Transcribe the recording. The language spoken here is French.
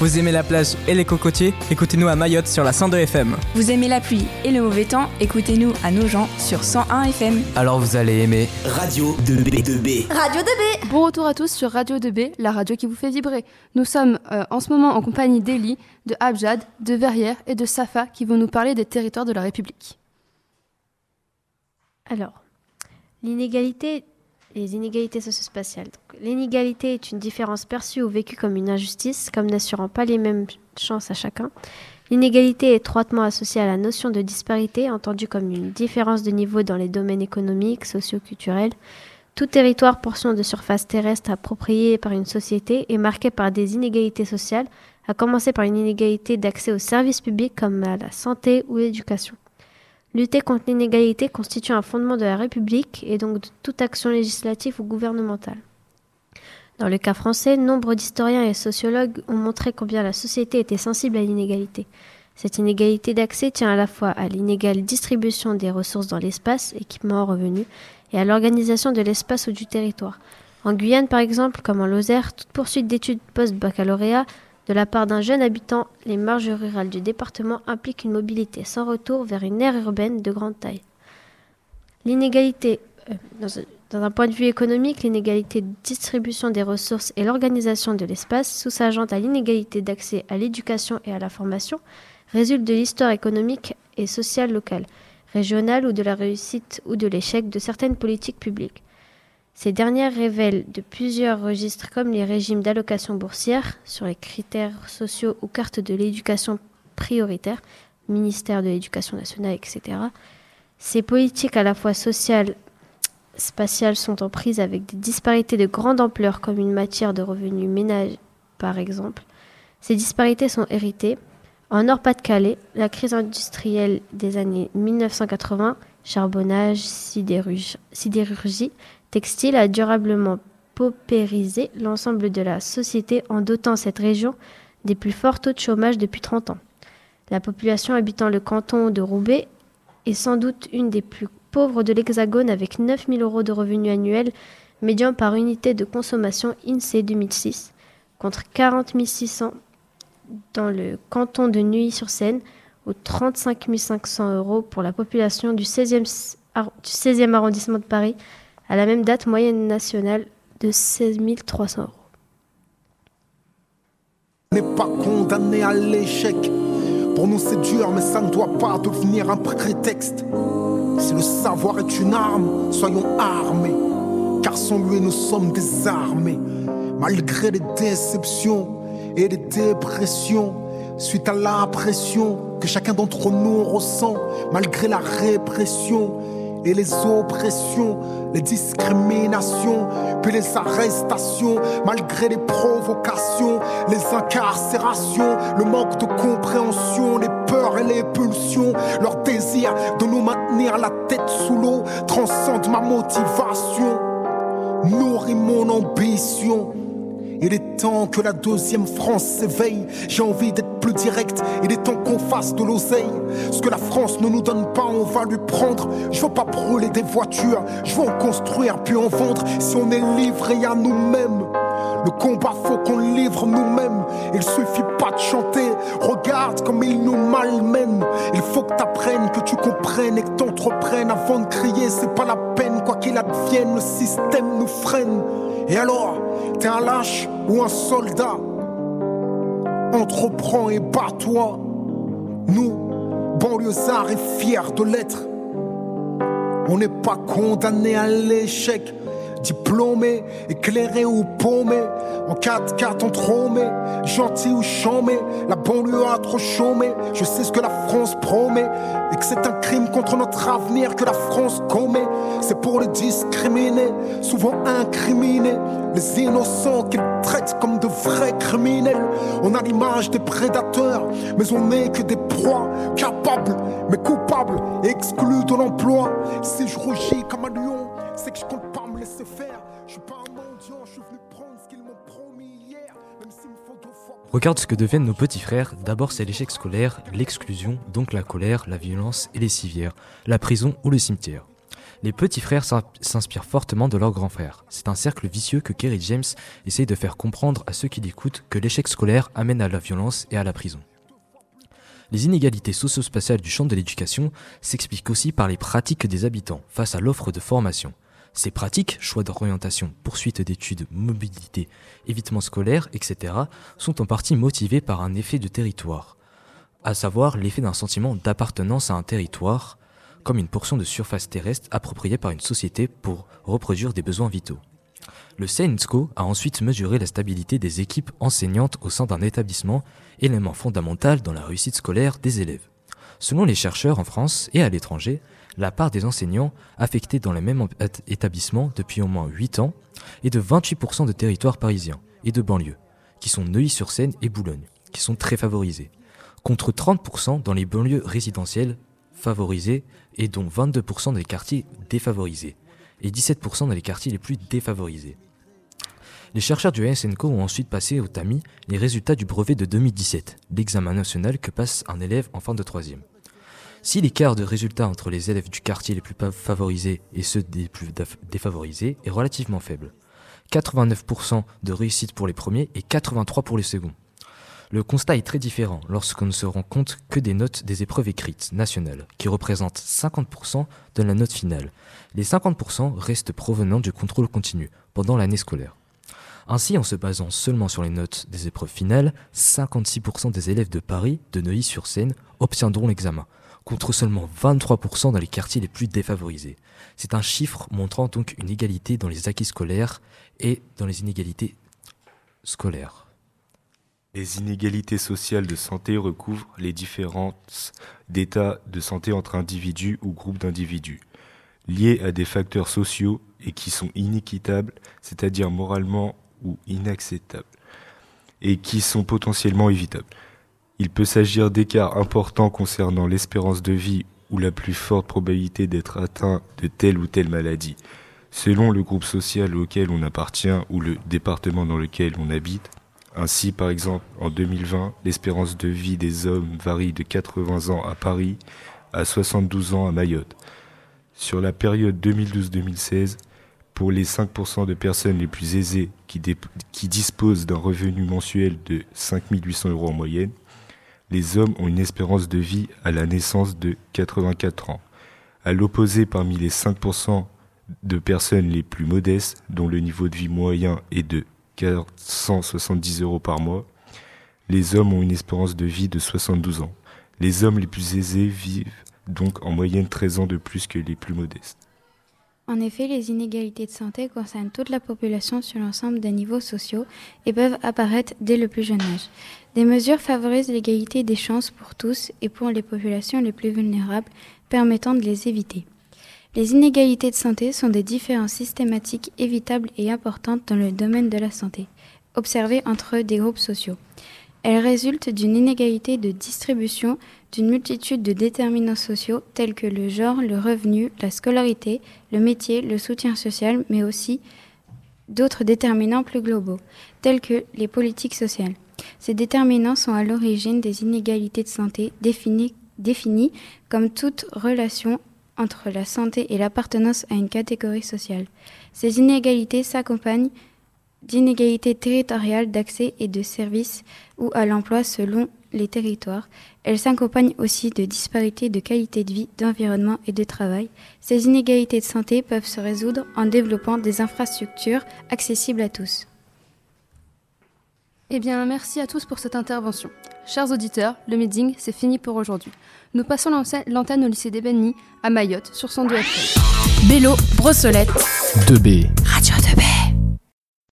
Vous aimez la plage et les cocotiers Écoutez-nous à Mayotte sur la 102 FM. Vous aimez la pluie et le mauvais temps Écoutez-nous à Nogent sur 101 FM. Alors vous allez aimer Radio 2B 2B. Radio 2B. Bon retour à tous sur Radio 2B, la radio qui vous fait vibrer. Nous sommes euh, en ce moment en compagnie d'Eli, de Abjad, de Verrières et de Safa qui vont nous parler des territoires de la République. Alors, l'inégalité, les inégalités socio-spatiales. L'inégalité est une différence perçue ou vécue comme une injustice, comme n'assurant pas les mêmes chances à chacun. L'inégalité est étroitement associée à la notion de disparité, entendue comme une différence de niveau dans les domaines économiques, socio-culturels. Tout territoire portion de surface terrestre approprié par une société est marqué par des inégalités sociales, à commencer par une inégalité d'accès aux services publics comme à la santé ou l'éducation. Lutter contre l'inégalité constitue un fondement de la République et donc de toute action législative ou gouvernementale. Dans le cas français, nombre d'historiens et sociologues ont montré combien la société était sensible à l'inégalité. Cette inégalité d'accès tient à la fois à l'inégale distribution des ressources dans l'espace, équipement, revenus, et à l'organisation de l'espace ou du territoire. En Guyane, par exemple, comme en Lozère, toute poursuite d'études post-baccalauréat de la part d'un jeune habitant, les marges rurales du département impliquent une mobilité sans retour vers une aire urbaine de grande taille. L'inégalité, euh, dans, dans un point de vue économique, l'inégalité de distribution des ressources et l'organisation de l'espace, sous-sageant à l'inégalité d'accès à l'éducation et à la formation, résulte de l'histoire économique et sociale locale, régionale ou de la réussite ou de l'échec de certaines politiques publiques. Ces dernières révèlent de plusieurs registres comme les régimes d'allocation boursière sur les critères sociaux ou cartes de l'éducation prioritaire, ministère de l'Éducation nationale, etc. Ces politiques à la fois sociales, spatiales sont en prise avec des disparités de grande ampleur comme une matière de revenus ménage par exemple. Ces disparités sont héritées. En Nord-Pas-de-Calais, la crise industrielle des années 1980, charbonnage, sidérurgie, sidérurgie textile a durablement paupérisé l'ensemble de la société en dotant cette région des plus forts taux de chômage depuis 30 ans. La population habitant le canton de Roubaix est sans doute une des plus pauvres de l'Hexagone avec 9 000 euros de revenus annuels médian par unité de consommation INSEE 2006 contre 40 600 dans le canton de Neuilly-sur-Seine ou 35 500 euros pour la population du 16e, s- ar- du 16e arrondissement de Paris à la même date moyenne nationale de 16 300 euros. n'est pas condamné à l'échec. Pour nous c'est dur, mais ça ne doit pas devenir un prétexte. Si le savoir est une arme, soyons armés. Car sans lui nous sommes désarmés. Malgré les déceptions et les dépressions, suite à la pression que chacun d'entre nous ressent, malgré la répression et les oppressions, les discriminations, puis les arrestations, malgré les provocations, les incarcérations, le manque de compréhension, les peurs et les pulsions, leur désir de nous maintenir la tête sous l'eau transcende ma motivation, nourrit mon ambition. Il est temps que la deuxième France s'éveille. J'ai envie d'être plus direct. Il est temps qu'on fasse de l'oseille. Ce que la France ne nous donne pas, on va lui prendre. Je veux pas brûler des voitures. Je veux en construire puis en vendre. Si on est livré à nous-mêmes. Le combat faut qu'on livre nous-mêmes. Il suffit pas de chanter. Regarde comme ils nous malmènent. Il faut que t'apprennes, que tu comprennes et que t'entreprennes avant de crier. C'est pas la peine, quoi qu'il advienne, le système nous freine. Et alors, t'es un lâche ou un soldat Entreprends et bats-toi. Nous, banlieusards et fiers de l'être, on n'est pas condamné à l'échec. Diplômé, éclairé ou paumé, en 4-4 entrômé, gentil ou chômé, la banlieue a trop chômé. Je sais ce que la France promet, et que c'est un crime contre notre avenir que la France commet. C'est pour les discriminer, souvent incriminés, les innocents qu'ils traitent comme de vrais criminels. On a l'image des prédateurs, mais on n'est que des proies, capables, mais coupables, exclus de l'emploi. Si je rougis comme un lion, c'est que je compte pas Regarde ce que deviennent nos petits frères. D'abord, c'est l'échec scolaire, l'exclusion, donc la colère, la violence et les civières, la prison ou le cimetière. Les petits frères s'inspirent fortement de leurs grands frères. C'est un cercle vicieux que Kerry James essaye de faire comprendre à ceux qui l'écoutent que l'échec scolaire amène à la violence et à la prison. Les inégalités socio-spatiales du champ de l'éducation s'expliquent aussi par les pratiques des habitants face à l'offre de formation. Ces pratiques, choix d'orientation, poursuite d'études, mobilité, évitement scolaire, etc., sont en partie motivées par un effet de territoire, à savoir l'effet d'un sentiment d'appartenance à un territoire, comme une portion de surface terrestre appropriée par une société pour reproduire des besoins vitaux. Le CNSCO a ensuite mesuré la stabilité des équipes enseignantes au sein d'un établissement, élément fondamental dans la réussite scolaire des élèves. Selon les chercheurs en France et à l'étranger, la part des enseignants affectés dans les mêmes établissements depuis au moins 8 ans est de 28% de territoires parisiens et de banlieues, qui sont Neuilly-sur-Seine et Boulogne, qui sont très favorisés, contre 30% dans les banlieues résidentielles favorisées et dont 22% dans les quartiers défavorisés et 17% dans les quartiers les plus défavorisés. Les chercheurs du SNCO ont ensuite passé au TAMI les résultats du brevet de 2017, l'examen national que passe un élève en fin de troisième. Si l'écart de résultats entre les élèves du quartier les plus favorisés et ceux des plus défavorisés est relativement faible, 89% de réussite pour les premiers et 83% pour les seconds. Le constat est très différent lorsqu'on ne se rend compte que des notes des épreuves écrites nationales, qui représentent 50% de la note finale. Les 50% restent provenant du contrôle continu pendant l'année scolaire. Ainsi, en se basant seulement sur les notes des épreuves finales, 56% des élèves de Paris, de Neuilly-sur-Seine, obtiendront l'examen, contre seulement 23% dans les quartiers les plus défavorisés. C'est un chiffre montrant donc une égalité dans les acquis scolaires et dans les inégalités scolaires. Les inégalités sociales de santé recouvrent les différences d'état de santé entre individus ou groupes d'individus, liés à des facteurs sociaux et qui sont inéquitables, c'est-à-dire moralement ou inacceptables, et qui sont potentiellement évitables. Il peut s'agir d'écarts importants concernant l'espérance de vie ou la plus forte probabilité d'être atteint de telle ou telle maladie, selon le groupe social auquel on appartient ou le département dans lequel on habite, ainsi, par exemple, en 2020, l'espérance de vie des hommes varie de 80 ans à Paris à 72 ans à Mayotte. Sur la période 2012-2016, pour les 5% de personnes les plus aisées qui, disposent d'un revenu mensuel de 5800 euros en moyenne, les hommes ont une espérance de vie à la naissance de 84 ans. À l'opposé, parmi les 5% de personnes les plus modestes, dont le niveau de vie moyen est de 470 euros par mois. Les hommes ont une espérance de vie de 72 ans. Les hommes les plus aisés vivent donc en moyenne 13 ans de plus que les plus modestes. En effet, les inégalités de santé concernent toute la population sur l'ensemble des niveaux sociaux et peuvent apparaître dès le plus jeune âge. Des mesures favorisent l'égalité des chances pour tous et pour les populations les plus vulnérables, permettant de les éviter. Les inégalités de santé sont des différences systématiques évitables et importantes dans le domaine de la santé, observées entre des groupes sociaux. Elles résultent d'une inégalité de distribution d'une multitude de déterminants sociaux tels que le genre, le revenu, la scolarité, le métier, le soutien social, mais aussi d'autres déterminants plus globaux, tels que les politiques sociales. Ces déterminants sont à l'origine des inégalités de santé définies comme toute relation entre la santé et l'appartenance à une catégorie sociale. Ces inégalités s'accompagnent d'inégalités territoriales d'accès et de services ou à l'emploi selon les territoires. Elles s'accompagnent aussi de disparités de qualité de vie, d'environnement et de travail. Ces inégalités de santé peuvent se résoudre en développant des infrastructures accessibles à tous. Eh bien, merci à tous pour cette intervention. Chers auditeurs, le meeting, c'est fini pour aujourd'hui. Nous passons l'antenne au lycée d'Ebeny à Mayotte sur son 2 FM. Bélo, Brossolette. 2B.